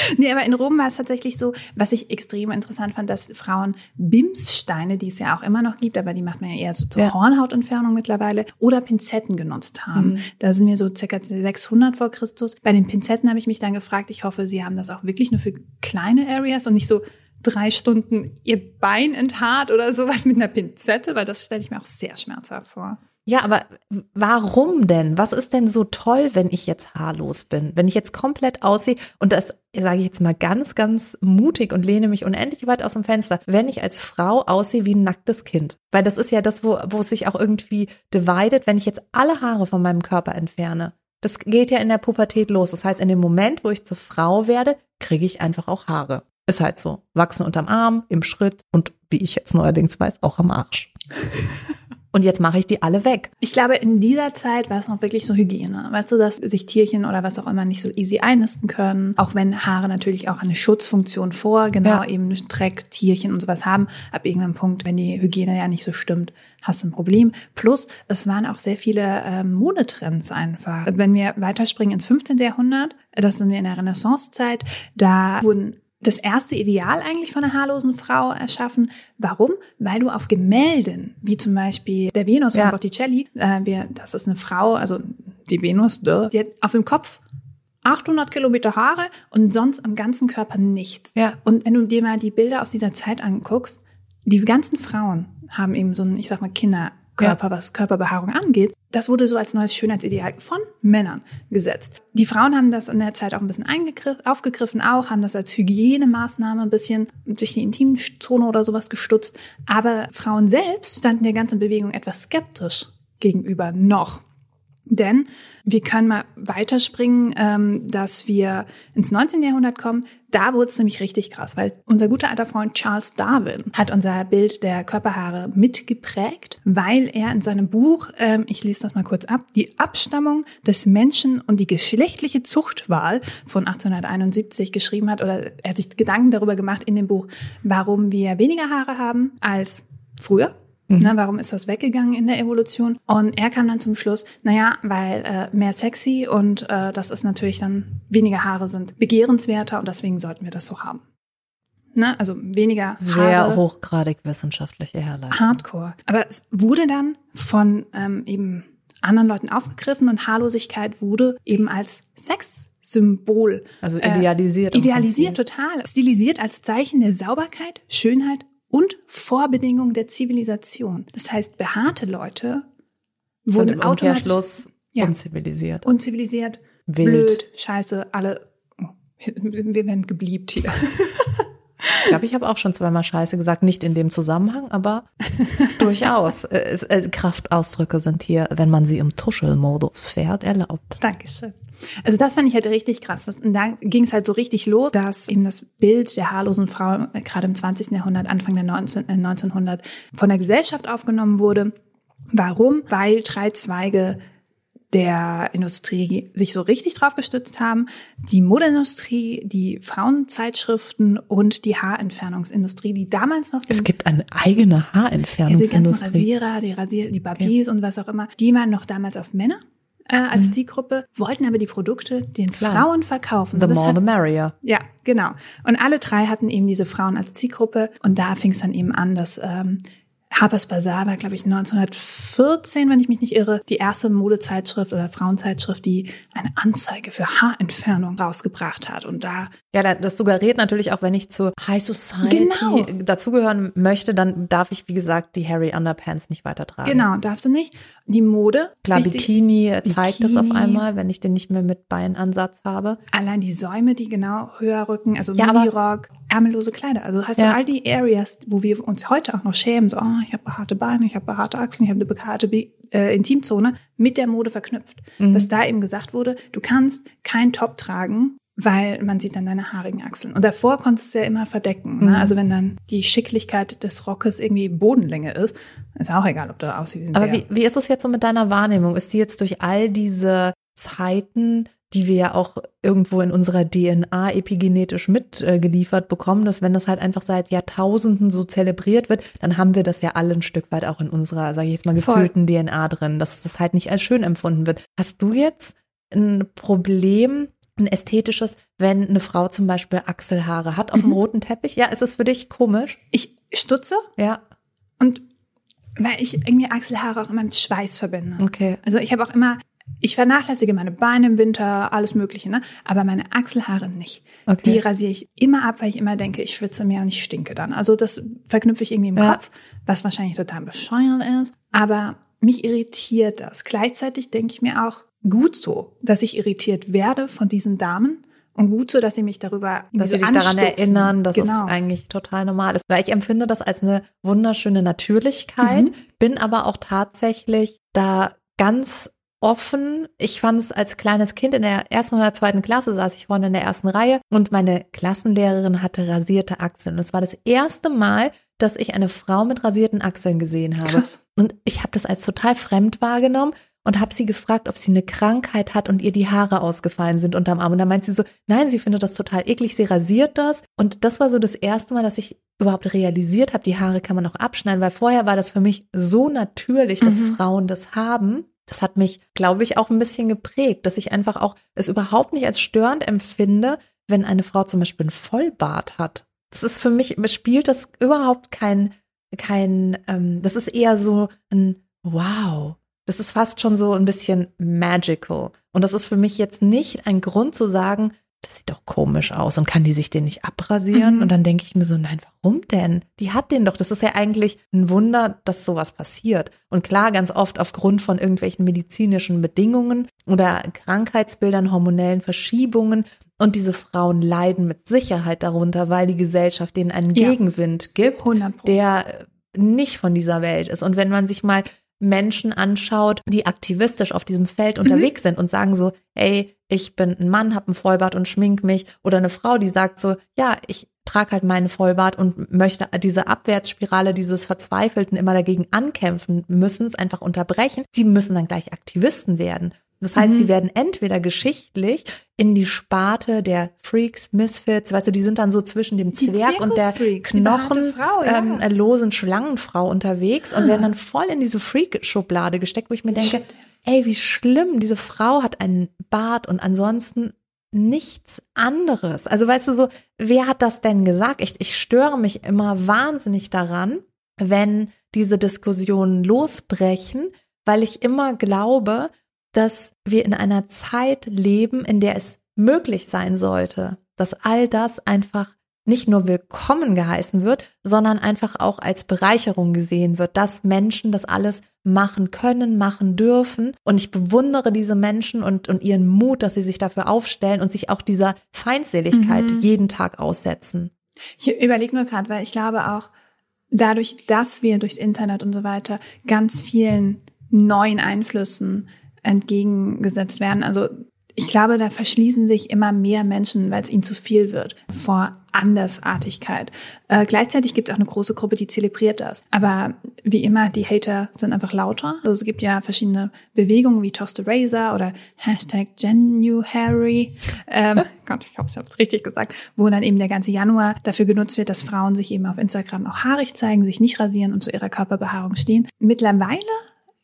Nee, aber in Rom war es tatsächlich so, was ich extrem interessant fand, dass Frauen Bimssteine, die es ja auch immer noch gibt, aber die macht man ja eher so zur Ja. Hornhautentfernung mittlerweile, oder Pinzetten genutzt haben. Da sind wir so circa 600 vor Christus. Bei den Pinzetten habe ich mich dann gefragt, ich hoffe, sie haben das auch wirklich nur für kleine Areas und nicht so drei Stunden ihr Bein enthaart oder sowas mit einer Pinzette, weil das stelle ich mir auch sehr schmerzhaft vor. Ja, aber warum denn? Was ist denn so toll, wenn ich jetzt haarlos bin? Wenn ich jetzt komplett aussehe und das sage ich jetzt mal ganz, ganz mutig und lehne mich unendlich weit aus dem Fenster, wenn ich als Frau aussehe wie ein nacktes Kind. Weil das ist ja das, wo, wo es sich auch irgendwie dividet, wenn ich jetzt alle Haare von meinem Körper entferne. Das geht ja in der Pubertät los. Das heißt, in dem Moment, wo ich zur Frau werde, kriege ich einfach auch Haare. Ist halt so. Wachsen unterm Arm, im Schritt und wie ich jetzt neuerdings weiß, auch am Arsch. Und jetzt mache ich die alle weg. Ich glaube, in dieser Zeit war es noch wirklich so Hygiene. Weißt du, dass sich Tierchen oder was auch immer nicht so easy einnisten können. Auch wenn Haare natürlich auch eine Schutzfunktion vor, genau Ja. eben Dreck, Tierchen und sowas haben. Ab irgendeinem Punkt, wenn die Hygiene ja nicht so stimmt, hast du ein Problem. Plus, es waren auch sehr viele ähm, Modetrends einfach. Wenn wir weiterspringen ins 15. Jahrhundert, das sind wir in der Renaissancezeit, da wurden das erste Ideal eigentlich von einer haarlosen Frau erschaffen. Warum? Weil du auf Gemälden, wie zum Beispiel der Venus Ja. von Botticelli, äh, wir, das ist eine Frau, also die Venus, duh, die hat auf dem Kopf 800 Kilometer Haare und sonst am ganzen Körper nichts. Ja. Und wenn du dir mal die Bilder aus dieser Zeit anguckst, die ganzen Frauen haben eben so einen, ich sag mal, Kinderkörper, was Körperbehaarung angeht. Das wurde so als neues Schönheitsideal von Männern gesetzt. Die Frauen haben das in der Zeit auch ein bisschen aufgegriffen, auch haben das als Hygienemaßnahme ein bisschen durch die Intimzone oder sowas gestutzt. Aber Frauen selbst standen der ganzen Bewegung etwas skeptisch gegenüber noch. Denn wir können mal weiterspringen, ähm, dass wir ins 19. Jahrhundert kommen. Da wurde es nämlich richtig krass, weil unser guter alter Freund Charles Darwin hat unser Bild der Körperhaare mitgeprägt, weil er in seinem Buch, ähm, ich lese das mal kurz ab, die Abstammung des Menschen und die geschlechtliche Zuchtwahl von 1871 geschrieben hat, oder er hat sich Gedanken darüber gemacht in dem Buch, warum wir weniger Haare haben als früher. Ne, warum ist das weggegangen in der Evolution? Und er kam dann zum Schluss, naja, weil äh, mehr sexy und äh, das ist natürlich dann, weniger Haare sind begehrenswerter und deswegen sollten wir das so haben. Ne? Also weniger Sehr Haare. hochgradig wissenschaftliche Herleitung. Hardcore. Aber es wurde dann von ähm, eben anderen Leuten aufgegriffen und Haarlosigkeit wurde eben als Sexsymbol Also äh, idealisiert. im idealisiert total, stilisiert als Zeichen der Sauberkeit, Schönheit und Vorbedingung der Zivilisation. Das heißt, behaarte Leute wurden automatisch Ja. unzivilisiert. unzivilisiert, Wild. blöd, scheiße, alle. Oh, wir werden gebliebt hier. Ich glaube, ich habe auch schon zweimal Scheiße gesagt, nicht in dem Zusammenhang, aber durchaus. Kraftausdrücke sind hier, wenn man sie im Tuschelmodus fährt, erlaubt. Dankeschön. Also das fand ich halt richtig krass. Und da ging es halt so richtig los, dass eben das Bild der haarlosen Frau äh, gerade im 20. Jahrhundert, Anfang der 19, äh, 1900 von der Gesellschaft aufgenommen wurde. Warum? Weil drei Zweige der Industrie sich so richtig drauf gestützt haben. Die Modeindustrie, die Frauenzeitschriften und die Haarentfernungsindustrie, die damals noch Es gibt eine eigene also die ganzen Haarentfernungsindustrie. Rasierer, die Rasier, die Barbiers und was auch immer, die waren noch damals auf Männer äh, als Zielgruppe, wollten aber die Produkte den Mhm. Klar. Frauen verkaufen. The more hat- the merrier. ja, genau. Und alle drei hatten eben diese Frauen als Zielgruppe. Und da fing es dann eben an, dass ähm, Harper's Bazaar war, glaube ich, 1914, wenn ich mich nicht irre, die erste Modezeitschrift oder Frauenzeitschrift, die eine Anzeige für Haarentfernung rausgebracht hat. Und da Ja, da- das suggeriert natürlich auch, wenn ich zur High Society Genau. dazugehören möchte, dann darf ich, wie gesagt, die Harry Underpants nicht weitertragen. Genau, darfst du nicht. Die Mode. Klar, wichtig, Bikini zeigt das auf Bikini. einmal, wenn ich den nicht mehr mit Beinansatz habe. Allein die Säume, die genau höher rücken, also Ja, Minirock, ärmellose Kleider. Also hast Ja. du all die Areas, wo wir uns heute auch noch schämen, so, oh, ich habe behaarte Beine, ich habe behaarte Achseln, ich habe eine behaarte äh, Intimzone, mit der Mode verknüpft. Mhm. Dass da eben gesagt wurde, du kannst keinen Top tragen, weil man sieht dann deine haarigen Achseln. Und davor konntest du ja immer verdecken. Mhm. Ne? Also wenn dann die Schicklichkeit des Rockes irgendwie Bodenlänge ist, ist auch egal, ob du aussiehst Aber wie, wie ist es jetzt so mit deiner Wahrnehmung? Ist die jetzt durch all diese Zeiten, die wir ja auch irgendwo in unserer DNA epigenetisch mitgeliefert bekommen, dass wenn das halt einfach seit Jahrtausenden so zelebriert wird, dann haben wir das ja alle ein Stück weit auch in unserer, sage ich jetzt mal, Voll. gefühlten DNA drin, dass das halt nicht als schön empfunden wird. Hast du jetzt ein Problem ein ästhetisches, wenn eine Frau zum Beispiel Achselhaare hat auf dem Mhm. roten Teppich? Ja, ist es für dich komisch? Ich stutze Ja, und weil ich irgendwie Achselhaare auch immer mit Schweiß verbinde. okay. Also ich habe auch immer, ich vernachlässige meine Beine im Winter, alles Mögliche, ne? Aber meine Achselhaare nicht. Okay. Die rasiere ich immer ab, weil ich immer denke, ich schwitze mehr und ich stinke dann. Also das verknüpfe ich irgendwie im Ja. Kopf, was wahrscheinlich total bescheuert ist. Aber mich irritiert das. Gleichzeitig denke ich mir auch, gut so, dass ich irritiert werde von diesen Damen. Und gut so, dass sie mich darüber dass sie dich daran anstupsen. erinnern, dass genau. es eigentlich total normal ist. Weil ich empfinde das als eine wunderschöne Natürlichkeit, Mhm. bin aber auch tatsächlich da ganz offen. Ich fand es als kleines Kind in der ersten oder zweiten Klasse saß ich vorne in der ersten Reihe und meine Klassenlehrerin hatte rasierte Achseln. Und es war das erste Mal, dass ich eine Frau mit rasierten Achseln gesehen habe. Krass. Und ich habe das als total fremd wahrgenommen und habe sie gefragt, ob sie eine Krankheit hat und ihr die Haare ausgefallen sind unterm Arm. Und da meint sie so, nein, sie findet das total eklig, sie rasiert das. Und das war so das erste Mal, dass ich überhaupt realisiert habe, die Haare kann man auch abschneiden, weil vorher war das für mich so natürlich, dass Mhm. Frauen das haben. Das hat mich, glaube ich, auch ein bisschen geprägt, dass ich einfach auch es überhaupt nicht als störend empfinde, wenn eine Frau zum Beispiel einen Vollbart hat. Das ist für mich, spielt das überhaupt kein, kein, ähm, das ist eher so ein Wow. Das ist fast schon so ein bisschen magical. Und das ist für mich jetzt nicht ein Grund zu sagen, das sieht doch komisch aus und kann die sich den nicht abrasieren? Mhm. Und dann denke ich mir so, nein, warum denn? Die hat den doch. Das ist ja eigentlich ein Wunder, dass sowas passiert. Und klar, ganz oft aufgrund von irgendwelchen medizinischen Bedingungen oder Krankheitsbildern, hormonellen Verschiebungen. Und diese Frauen leiden mit Sicherheit darunter, weil die Gesellschaft denen einen Ja. Gegenwind gibt 100 Pro. der nicht von dieser Welt ist. Und wenn man sich mal Menschen anschaut, die aktivistisch auf diesem Feld Mhm. unterwegs sind und sagen so, ey, ich bin ein Mann, hab ein Vollbart und schmink mich. Oder eine Frau, die sagt so, ja, ich trage halt meinen Vollbart und möchte diese Abwärtsspirale dieses Verzweifelten immer dagegen ankämpfen, müssen es einfach unterbrechen. Die müssen dann gleich Aktivisten werden. Das heißt, Mhm. sie werden entweder geschichtlich in die Sparte der Freaks, Misfits, weißt du, die sind dann so zwischen dem Die Zwerg und der Zirkusfreaks, die behaarte Knochen, Frau, ja. ähm, losen Schlangenfrau unterwegs und werden dann voll in diese Freak-Schublade gesteckt, wo ich mir denke, ey, wie schlimm, diese Frau hat einen Bart und ansonsten nichts anderes. Also weißt du so, wer hat das denn gesagt? Ich, ich störe mich immer wahnsinnig daran, wenn diese Diskussionen losbrechen, weil ich immer glaube, dass wir in einer Zeit leben, in der es möglich sein sollte, dass all das einfach nicht nur willkommen geheißen wird, sondern einfach auch als Bereicherung gesehen wird, dass Menschen das alles machen können, machen dürfen. Und ich bewundere diese Menschen und, und ihren Mut, dass sie sich dafür aufstellen und sich auch dieser Feindseligkeit Mhm. jeden Tag aussetzen. Ich überlege nur gerade, weil ich glaube auch, dadurch, dass wir durchs Internet und so weiter ganz vielen neuen Einflüssen entgegengesetzt werden, also ich glaube, da verschließen sich immer mehr Menschen, weil es ihnen zu viel wird, vor Andersartigkeit. Äh, gleichzeitig gibt es auch eine große Gruppe, die zelebriert das. Aber wie immer, die Hater sind einfach lauter. Also es gibt ja verschiedene Bewegungen wie Toss the Razor oder Hashtag GenuHarry. Ähm, Gott, ich hoffe, ich habe es richtig gesagt. Wo dann eben der ganze Januar dafür genutzt wird, dass Frauen sich eben auf Instagram auch haarig zeigen, sich nicht rasieren und zu ihrer Körperbehaarung stehen. Mittlerweile,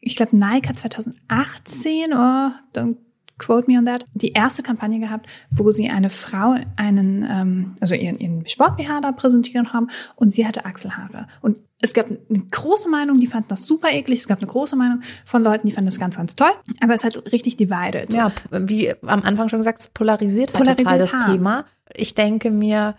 ich glaube, Nike hat 2018, oh, don't quote me on that, die erste Kampagne gehabt, wo sie eine Frau einen, ähm, also ihren, ihren Sport-BH da präsentiert haben und sie hatte Achselhaare. Und es gab eine große Meinung, die fanden das super eklig. Es gab eine große Meinung von Leuten, die fanden das ganz, ganz toll. Aber es hat richtig divided. Ja, wie am Anfang schon gesagt, es polarisiert halt total das hart. Thema. Ich denke mir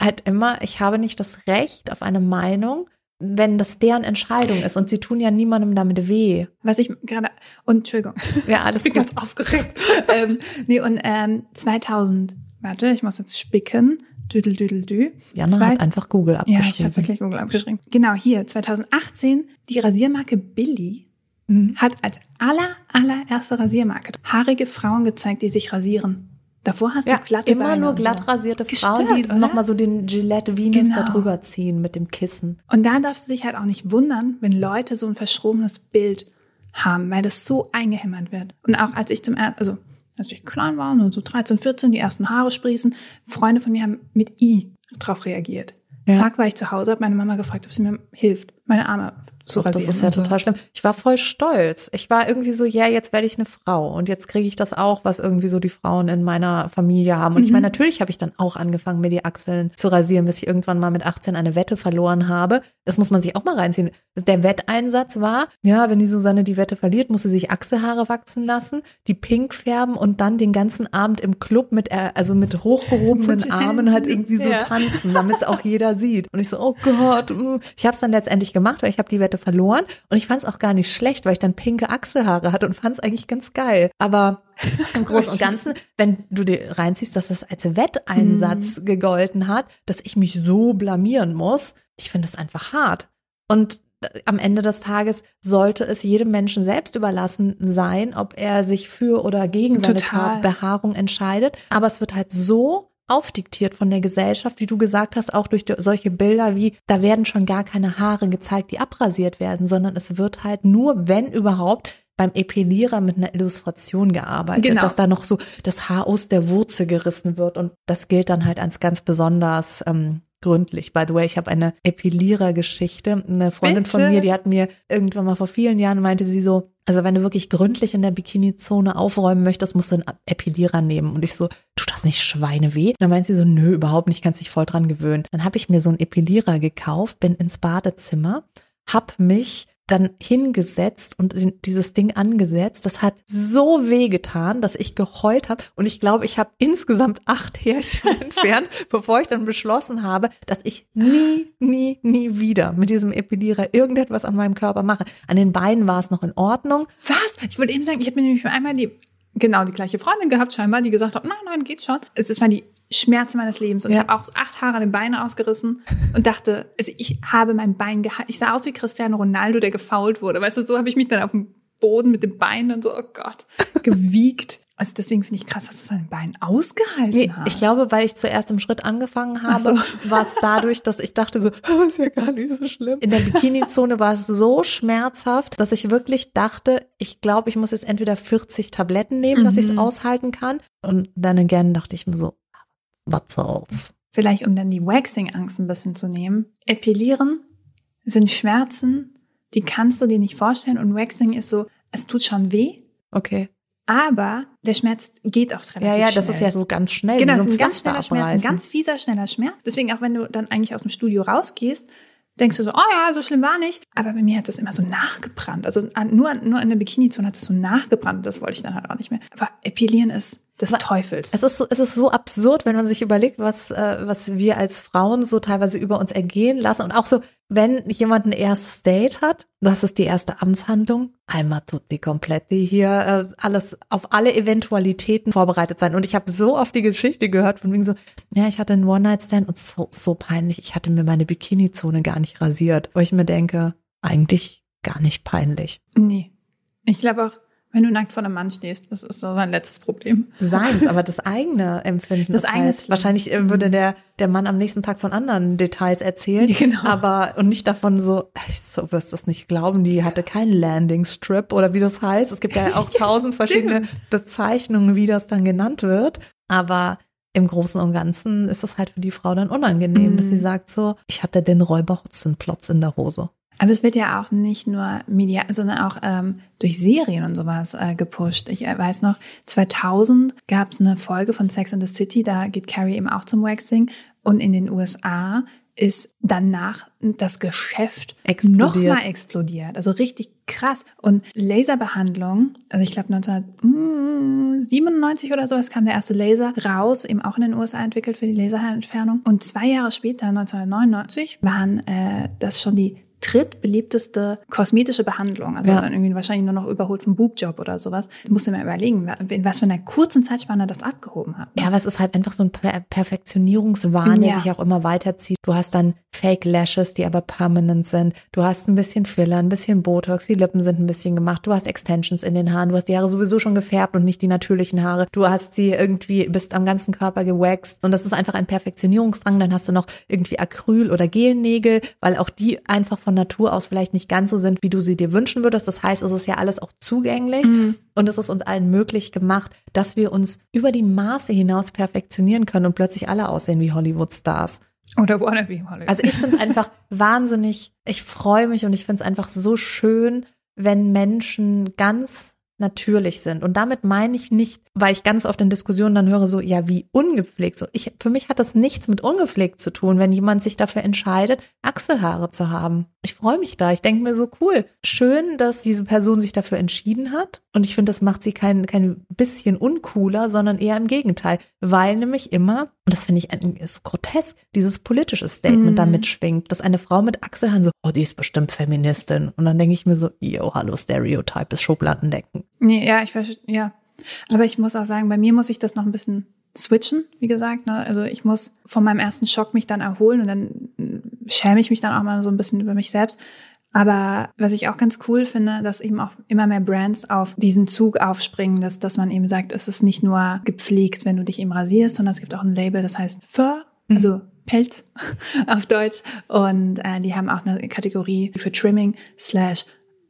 halt immer, ich habe nicht das Recht auf eine Meinung, wenn das deren Entscheidung ist. Und sie tun ja niemandem damit weh. Was ich gerade, und Entschuldigung, Ja, alles ich bin gut. ganz aufgeregt. ähm, nee, und ähm, 2000, warte, ich muss jetzt spicken. Düdel, düdel, dü. Jana Zwei- hat einfach Google Ja, ich abgeschrieben. habe wirklich Google abgeschrieben. Genau, hier, 2018, die Rasiermarke Billy Mhm. hat als aller, allererste Rasiermarke haarige Frauen gezeigt, die sich rasieren. Davor hast ja, du glatte immer Beine nur und glatt so. rasierte Gestört, Frauen, die nochmal so den Gillette Venus Genau. da drüber ziehen mit dem Kissen. Und da darfst du dich halt auch nicht wundern, wenn Leute so ein verschrobenes Bild haben, weil das so eingehämmert wird. Und auch als ich zum ersten, also als ich klein war, nur so 13, 14, die ersten Haare sprießen, Freunde von mir haben mit I drauf reagiert. Ja. Zack, war ich zu Hause, habe meine Mama gefragt, ob sie mir hilft meine Arme Doch, rasieren. Das ist ja so. total schlimm. Ich war voll stolz. Ich war irgendwie so, ja, jetzt werde ich eine Frau und jetzt kriege ich das auch, was irgendwie so die Frauen in meiner Familie haben. Und ich Mhm. meine, natürlich habe ich dann auch angefangen, mir die Achseln zu rasieren, bis ich irgendwann mal mit 18 eine Wette verloren habe. Das muss man sich auch mal reinziehen. Der Wetteinsatz war, ja, wenn die Susanne die Wette verliert, muss sie sich Achselhaare wachsen lassen, die pink färben und dann den ganzen Abend im Club mit, äh, also mit hochgehobenen Armen halt irgendwie so ja. tanzen, damit es auch jeder sieht. Und ich so, oh Gott, mm. ich habe es dann letztendlich gemacht, weil ich habe die Wette verloren und ich fand es auch gar nicht schlecht, weil ich dann pinke Achselhaare hatte und fand es eigentlich ganz geil. Aber im Großen und Ganzen, wenn du dir reinziehst, dass das als Wetteinsatz gegolten hat, dass ich mich so blamieren muss, ich finde das einfach hart. Und am Ende des Tages sollte es jedem Menschen selbst überlassen sein, ob er sich für oder gegen seine Total. Behaarung entscheidet. Aber es wird halt so aufdiktiert von der Gesellschaft, wie du gesagt hast, auch durch solche Bilder wie, da werden schon gar keine Haare gezeigt, die abrasiert werden, sondern es wird halt nur, wenn überhaupt, beim Epilierer mit einer Illustration gearbeitet, Genau. dass da noch so das Haar aus der Wurzel gerissen wird und das gilt dann halt als ganz besonders ähm, gründlich. By the way, ich habe eine Epilierer-Geschichte. Eine Freundin von Bitte? mir, die hat mir irgendwann mal vor vielen Jahren meinte sie so, also wenn du wirklich gründlich in der Bikini-Zone aufräumen möchtest, musst du einen Epilierer nehmen. Und ich so, tut das nicht Schweineweh? Und dann meint sie so, nö, überhaupt nicht, kannst dich voll dran gewöhnen. Dann habe ich mir so einen Epilierer gekauft, bin ins Badezimmer, hab mich dann hingesetzt und dieses Ding angesetzt. Das hat so weh getan, dass ich geheult habe. Und ich glaube, ich habe insgesamt acht Härchen entfernt, bevor ich dann beschlossen habe, dass ich nie, nie, nie wieder mit diesem Epilierer irgendetwas an meinem Körper mache. An den Beinen war es noch in Ordnung. Was? Ich wollte eben sagen, ich habe mir nämlich einmal die, genau die gleiche Freundin gehabt scheinbar, die gesagt hat, nein, nein, geht schon. Es, waren die Schmerzen meines Lebens und Ja. ich habe auch acht Haare an den Beinen ausgerissen und dachte, also ich habe mein Bein gehalten. Ich sah aus wie Cristiano Ronaldo, der gefault wurde. Weißt du, so habe ich mich dann auf dem Boden mit den Beinen so, oh Gott, gewiegt. Also deswegen finde ich krass, dass du seine Beine ausgehalten Nee, hast. ich glaube, weil ich zuerst im Schritt angefangen habe, so. war es dadurch, dass ich dachte so, "Ah, ist ja gar nicht so schlimm. In der Bikini-Zone war es so schmerzhaft, dass ich wirklich dachte, ich glaube, ich muss jetzt entweder 40 Tabletten nehmen, dass ich es Mhm. aushalten kann. Und dann again dachte ich mir so, was soll's? Vielleicht, um dann die Waxing-Angst ein bisschen zu nehmen. Epilieren sind Schmerzen, die kannst du dir nicht vorstellen und Waxing ist so, es tut schon weh, Okay. Aber der Schmerz geht auch relativ Ja, ja, das schnell. ist ja so ganz schnell. Genau, das so ist ein ganz schneller Schmerz, ein ganz fieser, schneller Schmerz. Deswegen auch wenn du dann eigentlich aus dem Studio rausgehst, denkst du so, oh ja, so schlimm war nicht. Aber bei mir hat das immer so nachgebrannt. Also an, nur, nur in der Bikini-Zone hat es so nachgebrannt das wollte ich dann halt auch nicht mehr. Aber Epilieren ist des Teufels. Es ist so, es ist so absurd, wenn man sich überlegt, was, äh, was wir als Frauen so teilweise über uns ergehen lassen. Und auch so, wenn jemand ein erstes Date hat, das ist die erste Amtshandlung. Einmal tut die komplett, die hier äh, alles auf alle Eventualitäten vorbereitet sein. Und ich habe so oft die Geschichte gehört, von wegen so, ja, ich hatte einen One-Night-Stand und so, so peinlich, ich hatte mir meine Bikini-Zone gar nicht rasiert. Wo ich mir denke, eigentlich gar nicht peinlich. nee. Ich glaube auch, wenn du nackt vor einem Mann stehst, das ist so sein letztes Problem. Seins, aber das eigene Empfinden. Das ist eigene halt, ist schlimm. Wahrscheinlich äh, würde der, der Mann am nächsten Tag von anderen Details erzählen. Genau. Aber, und nicht davon so, ich so wirst das nicht glauben, die hatte keinen Landing Strip oder wie das heißt. Es gibt ja auch tausend verschiedene Bezeichnungen, wie das dann genannt wird. Aber im Großen und Ganzen ist es halt für die Frau dann unangenehm, Mhm. dass sie sagt so, ich hatte den Räuber Hotzenplotz in der Hose. Aber es wird ja auch nicht nur medial, sondern auch ähm, durch Serien und sowas äh, gepusht. Ich äh, weiß noch, 2000 gab es eine Folge von Sex and the City, da geht Carrie eben auch zum Waxing. Und in den USA ist danach das Geschäft nochmal explodiert. Also richtig krass. Und Laserbehandlung, also ich glaube 1997 oder sowas kam der erste Laser raus, eben auch in den USA entwickelt für die Laserentfernung. Und zwei Jahre später, 1999, waren äh, das schon die drittbeliebteste kosmetische Behandlung. Also Ja. dann irgendwie wahrscheinlich nur noch überholt vom Boobjob oder sowas. Du musst dir mal überlegen, in was für einer kurzen Zeitspanne das abgehoben hat. ne? Ja, aber es ist halt einfach so ein per Perfektionierungswahn, der Ja. sich auch immer weiterzieht. Du hast dann Fake Lashes, die aber permanent sind. Du hast ein bisschen Filler, ein bisschen Botox, die Lippen sind ein bisschen gemacht. Du hast Extensions in den Haaren. Du hast die Haare sowieso schon gefärbt und nicht die natürlichen Haare. Du hast sie irgendwie, bist am ganzen Körper gewaxt. Und das ist einfach ein Perfektionierungsdrang. Dann hast du noch irgendwie Acryl- oder Gelnägel, weil auch die einfach von Natur aus vielleicht nicht ganz so sind, wie du sie dir wünschen würdest. Das heißt, es ist ja alles auch zugänglich. Und es ist uns allen möglich gemacht, dass wir uns über die Maße hinaus perfektionieren können und plötzlich alle aussehen wie Hollywood-Stars. Oder wannabe Holly. Also ich finde es einfach wahnsinnig, ich freue mich und ich finde es einfach so schön, wenn Menschen ganz natürlich sind. Und damit meine ich nicht, weil ich ganz oft in Diskussionen dann höre, so, ja, wie ungepflegt. So, ich, für mich hat das nichts mit ungepflegt zu tun, wenn jemand sich dafür entscheidet, Achselhaare zu haben. Ich freue mich da. Ich denke mir so, cool. Schön, dass diese Person sich dafür entschieden hat. Und ich finde, das macht sie kein, kein bisschen uncooler, sondern eher im Gegenteil. Weil nämlich immer, und das finde ich ein, so grotesk, dieses politische Statement mm. da mitschwingt, dass eine Frau mit Achselhaaren so, oh, die ist bestimmt Feministin. Und dann denke ich mir so, yo, hallo, Stereotype ist Schubladendecken. Nee, ja, ich verstehe, ja. Aber ich muss auch sagen, bei mir muss ich das noch ein bisschen switchen, wie gesagt. Ne? Also ich muss von meinem ersten Schock mich dann erholen und dann schäme ich mich dann auch mal so ein bisschen über mich selbst. Aber was ich auch ganz cool finde, dass eben auch immer mehr Brands auf diesen Zug aufspringen, dass, dass man eben sagt, es ist nicht nur gepflegt, wenn du dich eben rasierst, sondern es gibt auch ein Label, das heißt Fur, mhm. also Pelz auf Deutsch. Und äh, die haben auch eine Kategorie für Trimming slash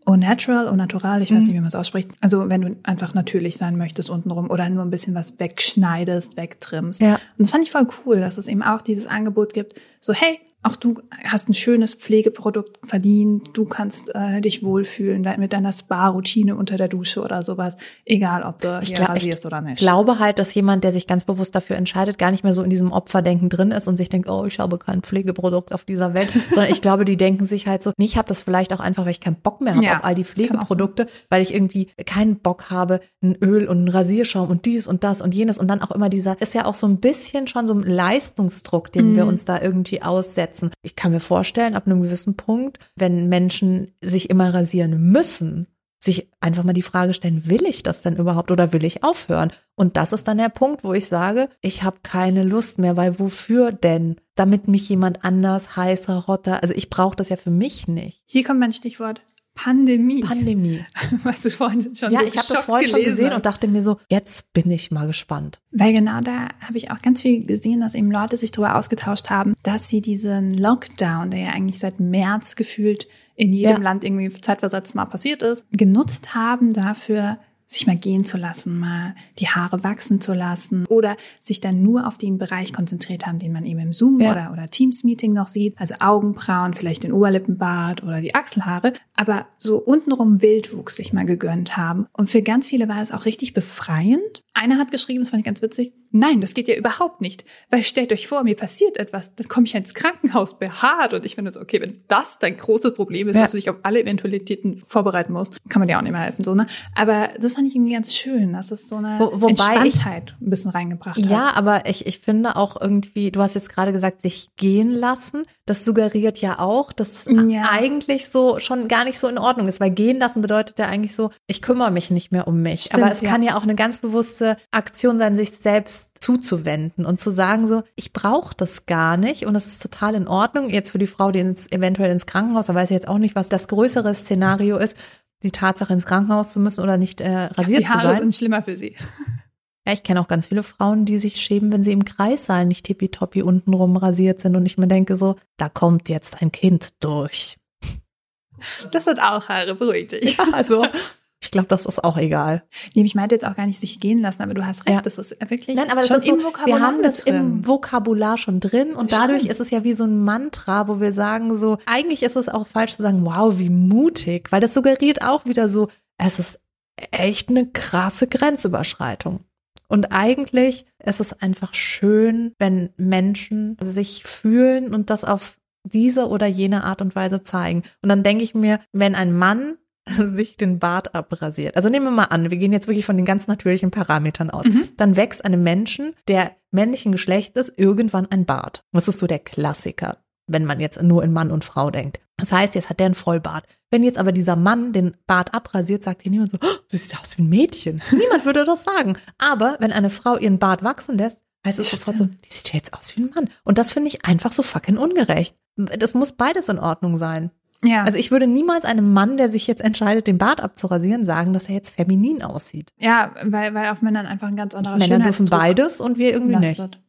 au natural, au natural, ich weiß nicht, mhm. wie man es ausspricht. Also wenn du einfach natürlich sein möchtest untenrum oder nur ein bisschen was wegschneidest, wegtrimmst. Ja. Und das fand ich voll cool, dass es eben auch dieses Angebot gibt, so hey, auch du hast ein schönes Pflegeprodukt verdient, du kannst äh, dich wohlfühlen mit deiner Spa-Routine unter der Dusche oder sowas, egal ob du ich hier glaub, rasierst oder nicht. Ich glaube halt, dass jemand, der sich ganz bewusst dafür entscheidet, gar nicht mehr so in diesem Opferdenken drin ist und sich denkt, oh, ich habe kein Pflegeprodukt auf dieser Welt, sondern ich glaube, die denken sich halt so, nee, ich habe das vielleicht auch einfach, weil ich keinen Bock mehr habe ja, auf all die Pflegeprodukte, weil ich irgendwie keinen Bock habe, ein Öl und ein Rasierschaum und dies und das und jenes. Und dann auch immer dieser, ist ja auch so ein bisschen schon so ein Leistungsdruck, den mm. wir uns da irgendwie aussetzen setzen. Ich kann mir vorstellen, ab einem gewissen Punkt, wenn Menschen sich immer rasieren müssen, sich einfach mal die Frage stellen, will ich das denn überhaupt oder will ich aufhören? Und das ist dann der Punkt, wo ich sage, ich habe keine Lust mehr, weil wofür denn? Damit mich jemand anders heißer, hotter, also ich brauche das ja für mich nicht. Hier kommt mein Stichwort. Pandemie. Pandemie. Was du vorhin schon ja, so ich habe das vorhin schon gesehen und dachte mir so, jetzt bin ich mal gespannt. Weil genau da habe ich auch ganz viel gesehen, dass eben Leute sich darüber ausgetauscht haben, dass sie diesen Lockdown, der ja eigentlich seit März gefühlt in jedem ja. Land irgendwie zeitversetzt mal passiert ist, genutzt haben dafür, sich mal gehen zu lassen, mal die Haare wachsen zu lassen oder sich dann nur auf den Bereich konzentriert haben, den man eben im Zoom ja. oder, oder Teams-Meeting noch sieht, also Augenbrauen, vielleicht den Oberlippenbart oder die Achselhaare, aber so untenrum Wildwuchs sich mal gegönnt haben. Und für ganz viele war es auch richtig befreiend. Einer hat geschrieben, das fand ich ganz witzig, Nein, das geht ja überhaupt nicht. Weil stellt euch vor, mir passiert etwas, dann komme ich ins Krankenhaus behaart und ich finde so, okay, wenn das dein großes Problem ist, ja. dass du dich auf alle Eventualitäten vorbereiten musst, kann man dir auch nicht mehr helfen, so, ne? Aber das fand ich irgendwie ganz schön, dass es so eine Wo, wobei Entspanntheit ich, ein bisschen reingebracht hat. Ja, aber ich, ich finde auch irgendwie, du hast jetzt gerade gesagt, sich gehen lassen. Das suggeriert ja auch, dass ja. eigentlich so schon gar nicht so in Ordnung ist, weil gehen lassen bedeutet ja eigentlich so, ich kümmere mich nicht mehr um mich. Stimmt, aber es ja. kann ja auch eine ganz bewusste Aktion sein, sich selbst zuzuwenden und zu sagen so, ich brauche das gar nicht und es ist total in Ordnung. Jetzt für die Frau, die ins, eventuell ins Krankenhaus, da weiß ich jetzt auch nicht, was das größere Szenario ist, die Tatsache ins Krankenhaus zu müssen oder nicht äh, rasiert die Haare zu sein. sind schlimmer für sie. Ja, ich kenne auch ganz viele Frauen, die sich schämen, wenn sie im Kreissaal nicht tippitoppi untenrum rasiert sind und ich mir denke so, da kommt jetzt ein Kind durch. Das sind auch Haare, beruhigt dich. Ja, also ich glaube, das ist auch egal. Nee, ich meinte jetzt auch gar nicht sich gehen lassen, aber du hast recht, ja. das ist wirklich Nein, aber das schon ist so, im Vokabular Wir haben das drin. im Vokabular schon drin und das dadurch stimmt. ist es ja wie so ein Mantra, wo wir sagen so, eigentlich ist es auch falsch zu sagen, wow, wie mutig, weil das suggeriert auch wieder so, es ist echt eine krasse Grenzüberschreitung. Und eigentlich ist es einfach schön, wenn Menschen sich fühlen und das auf diese oder jene Art und Weise zeigen. Und dann denke ich mir, wenn ein Mann sich den Bart abrasiert. Also nehmen wir mal an, wir gehen jetzt wirklich von den ganz natürlichen Parametern aus. Mhm. Dann wächst einem Menschen, der männlichen Geschlechts ist, irgendwann ein Bart. Das ist so der Klassiker, wenn man jetzt nur in Mann und Frau denkt. Das heißt, jetzt hat der einen Vollbart. Wenn jetzt aber dieser Mann den Bart abrasiert, sagt hier niemand so, oh, du siehst aus wie ein Mädchen. Niemand würde das sagen. Aber wenn eine Frau ihren Bart wachsen lässt, heißt es sofort so, die sieht jetzt aus wie ein Mann. Und das finde ich einfach so fucking ungerecht. Das muss beides in Ordnung sein. Ja. Also ich würde niemals einem Mann, der sich jetzt entscheidet, den Bart abzurasieren, sagen, dass er jetzt feminin aussieht. Ja, weil, weil auf Männern einfach ein ganz anderer Männer dürfen beides und wir irgendwie lastet. nicht.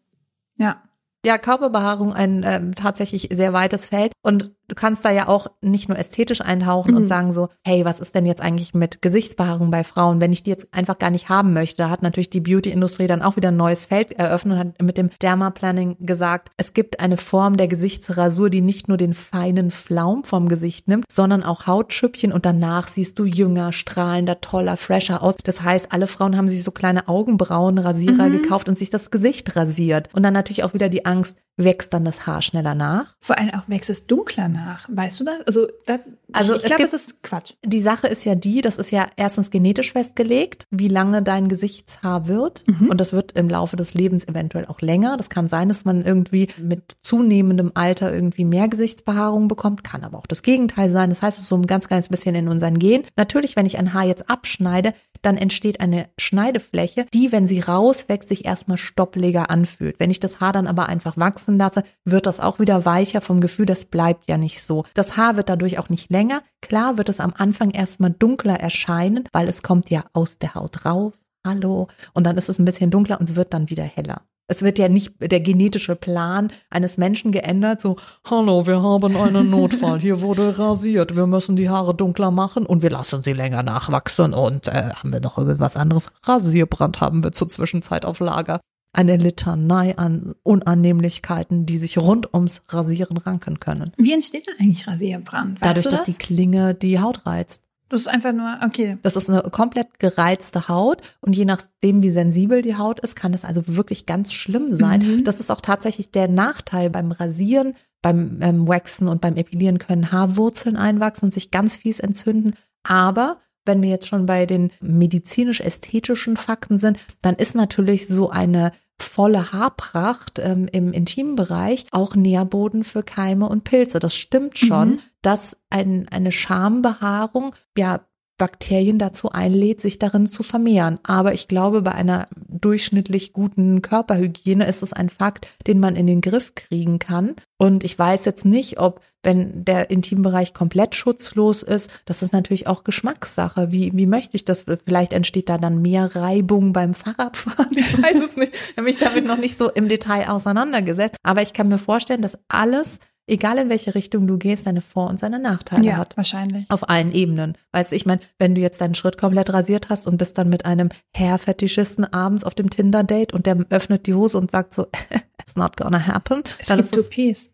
Ja. Ja, Körperbehaarung ein ähm, tatsächlich sehr weites Feld. Und du kannst da ja auch nicht nur ästhetisch eintauchen und Mhm. sagen so, hey, was ist denn jetzt eigentlich mit Gesichtsbehaarung bei Frauen, wenn ich die jetzt einfach gar nicht haben möchte? Da hat natürlich die Beauty-Industrie dann auch wieder ein neues Feld eröffnet und hat mit dem Derma-Planning gesagt, es gibt eine Form der Gesichtsrasur, die nicht nur den feinen Flaum vom Gesicht nimmt, sondern auch Hautschüppchen und danach siehst du jünger, strahlender, toller, fresher aus. Das heißt, alle Frauen haben sich so kleine Augenbrauenrasierer gekauft und sich das Gesicht rasiert. Und dann natürlich auch wieder die Angst, wächst dann das Haar schneller nach? Vor allem auch wächst es dunkler nach. Weißt du das? Also, das, Also ich es glaube, das ist Quatsch. Die Sache ist ja die, das ist ja erstens genetisch festgelegt, wie lange dein Gesichtshaar wird. Mhm. Und das wird im Laufe des Lebens eventuell auch länger. Das kann sein, dass man irgendwie mit zunehmendem Alter irgendwie mehr Gesichtsbehaarung bekommt, kann aber auch das Gegenteil sein. Das heißt, es ist so ein ganz kleines bisschen in unseren Gen. Natürlich, wenn ich ein Haar jetzt abschneide, dann entsteht eine Schneidefläche, die, wenn sie rauswächst, sich erstmal stoppliger anfühlt. Wenn ich das Haar dann aber einfach wachsen lasse, wird das auch wieder weicher vom Gefühl, das bleibt ja nicht so. Das Haar wird dadurch auch nicht länger. Klar wird es am Anfang erstmal dunkler erscheinen, weil es kommt ja aus der Haut raus. Hallo. Und dann ist es ein bisschen dunkler und wird dann wieder heller. Es wird ja nicht der genetische Plan eines Menschen geändert, so, hallo, wir haben einen Notfall, hier wurde rasiert, wir müssen die Haare dunkler machen und wir lassen sie länger nachwachsen und äh, haben wir noch irgendwas anderes? Rasierbrand haben wir zur Zwischenzeit auf Lager. Eine Litanei an Unannehmlichkeiten, die sich rund ums Rasieren ranken können. Wie entsteht denn eigentlich Rasierbrand? Weißt Dadurch, du dass das? die Klinge die Haut reizt. das ist einfach nur, okay. Das ist eine komplett gereizte Haut und je nachdem, wie sensibel die Haut ist, kann es also wirklich ganz schlimm sein. Mhm. Das ist auch tatsächlich der Nachteil beim Rasieren, beim ähm, Waxen und beim Epilieren können Haarwurzeln einwachsen und sich ganz fies entzünden. Aber wenn wir jetzt schon bei den medizinisch-ästhetischen Fakten sind, dann ist natürlich so eine volle Haarpracht ähm, im Intimbereich auch Nährboden für Keime und Pilze. Das stimmt schon, Mhm. dass ein, eine Schambehaarung ja Bakterien dazu einlädt, sich darin zu vermehren. Aber ich glaube, bei einer durchschnittlich guten Körperhygiene ist es ein Fakt, den man in den Griff kriegen kann. Und ich weiß jetzt nicht, ob, wenn der Intimbereich komplett schutzlos ist, das ist natürlich auch Geschmackssache. Wie, wie möchte ich das? Vielleicht entsteht da dann mehr Reibung beim Fahrradfahren. Ich weiß es nicht. Ich habe mich damit noch nicht so im Detail auseinandergesetzt. Aber ich kann mir vorstellen, dass alles, egal in welche Richtung du gehst, seine Vor- und seine Nachteile Ja, hat. wahrscheinlich. Auf allen Ebenen. Weißt du, ich meine, wenn du jetzt deinen Schritt komplett rasiert hast und bist dann mit einem Hair-Fetischisten abends auf dem Tinder-Date und der öffnet die Hose und sagt so, it's not gonna happen, Es dann gibt ist es.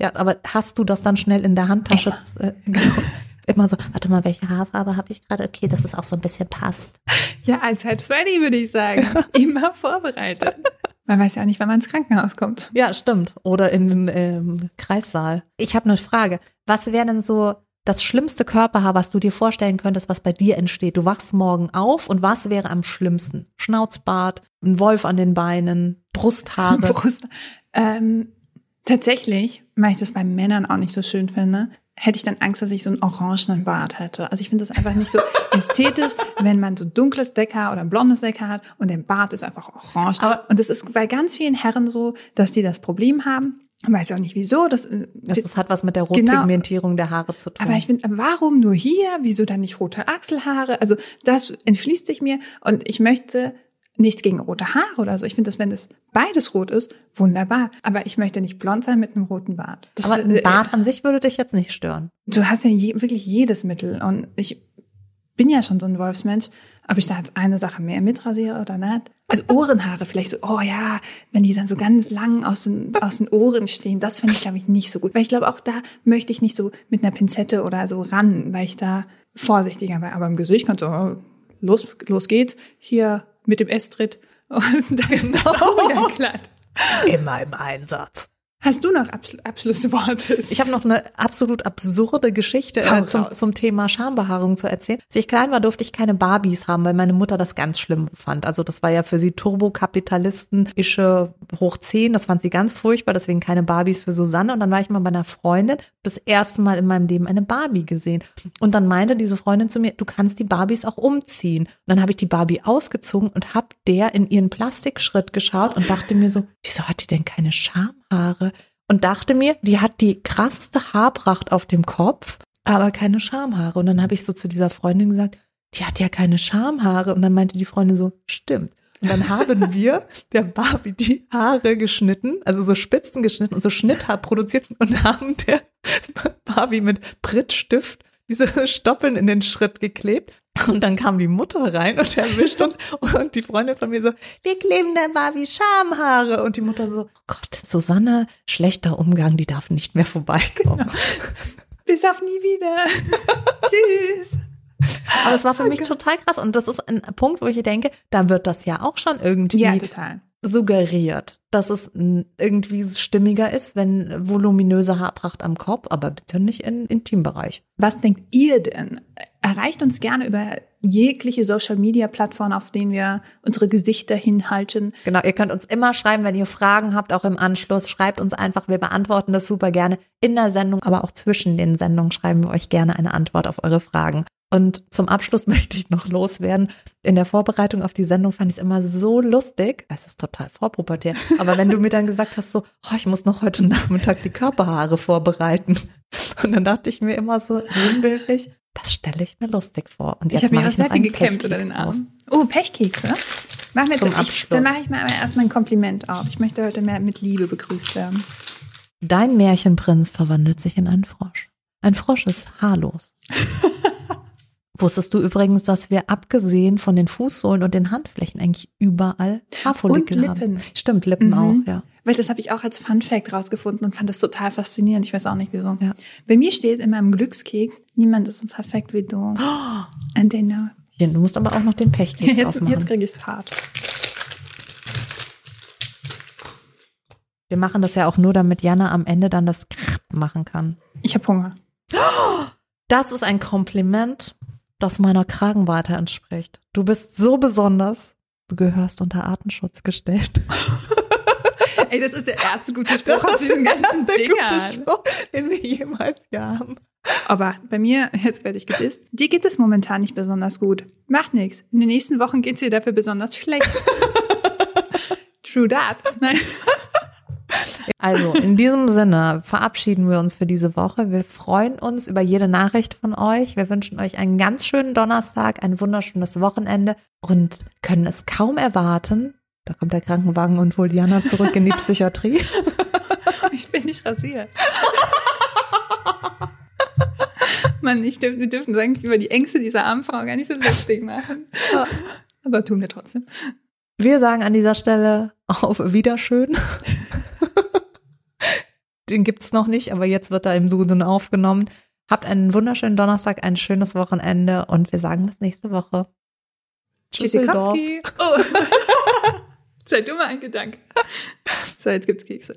Ja, aber hast du das dann schnell in der Handtasche? Äh, genau. Immer so, warte mal, welche Haarfarbe habe ich gerade? Okay, dass es auch so ein bisschen passt. Ja, als halt Freddy, würde ich sagen. Immer vorbereitet. Man weiß ja auch nicht, wann man ins Krankenhaus kommt. Ja, stimmt. Oder in den ähm, Kreissaal. Ich habe eine Frage. Was wäre denn so das schlimmste Körperhaar, was du dir vorstellen könntest, was bei dir entsteht? Du wachst morgen auf und was wäre am schlimmsten? Schnauzbart, ein Wolf an den Beinen, Brusthaare. Brust. Ähm, tatsächlich, weil ich das bei Männern auch nicht so schön finde, hätte ich dann Angst, dass ich so einen orangenen Bart hätte. Also ich finde das einfach nicht so ästhetisch, wenn man so dunkles Deckhaar oder blondes Deckhaar hat und der Bart ist einfach orange. Aber- und das ist bei ganz vielen Herren so, dass die das Problem haben. Ich weiß ja auch nicht wieso. Das, äh, Das, das hat was mit der Genau. Rotpigmentierung der Haare zu tun. aber ich finde, warum nur hier? Wieso dann nicht rote Achselhaare? Also das entschließt sich mir und ich möchte nichts gegen rote Haare oder so. Ich finde das, wenn es beides rot ist, wunderbar. Aber ich möchte nicht blond sein mit einem roten Bart. Das, aber äh, ein Bart an sich würde dich jetzt nicht stören. Du hast ja je, wirklich jedes Mittel und ich bin ja schon so ein Wolfsmensch, ob ich da jetzt eine Sache mehr mitrasiere oder nicht. Also Ohrenhaare vielleicht so, oh ja, wenn die dann so ganz lang aus den, aus den Ohren stehen, das finde ich, glaube ich, nicht so gut. Weil ich glaube, auch da möchte ich nicht so mit einer Pinzette oder so ran, weil ich da vorsichtiger war. Aber im Gesicht kannst du, oh, los, los geht's, hier mit dem Estritt und dann ist das auch wieder glatt. Immer im Einsatz. Hast du noch Abschl Abschlussworte? Ich habe noch eine absolut absurde Geschichte äh, zum, zum Thema Schambehaarung zu erzählen. Als ich klein war, durfte ich keine Barbies haben, weil meine Mutter das ganz schlimm fand. Also das war ja für sie Turbokapitalisten, Ische hoch 10, das fand sie ganz furchtbar, deswegen keine Barbies für Susanne. Und dann war ich mal bei einer Freundin, das erste Mal in meinem Leben eine Barbie gesehen. Und dann meinte diese Freundin zu mir, du kannst die Barbies auch umziehen. Und dann habe ich die Barbie ausgezogen und habe der in ihren Plastikschritt geschaut und dachte mir so, wieso hat die denn keine Schamhaare? Und dachte mir, die hat die krasseste Haarpracht auf dem Kopf, aber keine Schamhaare. Und dann habe ich so zu dieser Freundin gesagt, die hat ja keine Schamhaare. Und dann meinte die Freundin so, stimmt. Und dann haben wir der Barbie die Haare geschnitten, also so Spitzen geschnitten und so Schnitthaar produziert und haben der Barbie mit Prittstift diese Stoppeln in den Schritt geklebt. Und dann kam die Mutter rein und erwischt uns. Und die Freundin von mir so, wir kleben der Barbie Schamhaare. Und die Mutter so, oh Gott, Susanne, schlechter Umgang, die darf nicht mehr vorbeikommen. Genau. Bis auf nie wieder. Tschüss. Aber es war für mich total krass. Und das ist ein Punkt, wo ich denke, da wird das ja auch schon irgendwie ja, total. Suggeriert, dass es irgendwie stimmiger ist, wenn voluminöse Haarpracht am Kopf, aber bitte nicht im Intimbereich. Was denkt ihr denn? Erreicht uns gerne über jegliche Social Media Plattformen, auf denen wir unsere Gesichter hinhalten. Genau, ihr könnt uns immer schreiben, wenn ihr Fragen habt, auch im Anschluss. Schreibt uns einfach, wir beantworten das super gerne in der Sendung, aber auch zwischen den Sendungen schreiben wir euch gerne eine Antwort auf eure Fragen. Und zum Abschluss möchte ich noch loswerden. In der Vorbereitung auf die Sendung fand ich es immer so lustig. Es ist total vorpubertär. Aber wenn du mir dann gesagt hast, so, oh, ich muss noch heute Nachmittag die Körperhaare vorbereiten. Und dann dachte ich mir immer so sinnbildlich, das stelle ich mir lustig vor. Und jetzt ich habe mir auch sehr viel gekämmt unter den Armen. Oh, Pechkekse. Mach mir Zum ich, dann mache ich mir aber erstmal ein Kompliment auf. Ich möchte heute mehr mit Liebe begrüßt werden. Dein Märchenprinz verwandelt sich in einen Frosch. Ein Frosch ist haarlos. Wusstest du übrigens, dass wir abgesehen von den Fußsohlen und den Handflächen eigentlich überall Haarfollikel und Lippen. haben? Stimmt, Lippen mhm. auch, ja. Weil das habe ich auch als Fun Fact rausgefunden und fand das total faszinierend. Ich weiß auch nicht wieso. Ja. Bei mir steht in meinem Glückskeks, niemand ist so perfekt wie du. Oh. And they know. Ja, du musst aber auch noch den Pechkeks jetzt, aufmachen. Jetzt kriege ich es hart. Wir machen das ja auch nur, damit Jana am Ende dann das machen kann. Ich habe Hunger. Das ist ein Kompliment das meiner Kragenweite entspricht. Du bist so besonders. Du gehörst unter Artenschutz gestellt. Ey, das ist der erste gute Spruch aus diesen ganzen Dingern. den wir jemals haben. Aber bei mir, jetzt werde ich gedisst, dir geht es momentan nicht besonders gut. Macht nichts. In den nächsten Wochen geht es dir dafür besonders schlecht. True that. Nein. Also in diesem Sinne verabschieden wir uns für diese Woche. Wir freuen uns über jede Nachricht von euch. Wir wünschen euch einen ganz schönen Donnerstag, ein wunderschönes Wochenende und können es kaum erwarten. Da kommt der Krankenwagen und holt Jana zurück in die Psychiatrie. Ich bin nicht rasiert. Mann, ich dürf, wir dürfen sagen, über die Ängste dieser armen Frau gar nicht so lustig machen. Aber tun wir trotzdem. Wir sagen an dieser Stelle auf Wiederschön. Den gibt's noch nicht, aber jetzt wird er im Suden aufgenommen. Habt einen wunderschönen Donnerstag, ein schönes Wochenende und wir sagen bis nächste Woche. Tschüssikowski. Oh. Sei dummer ein Gedanke. So, jetzt gibt's Kekse.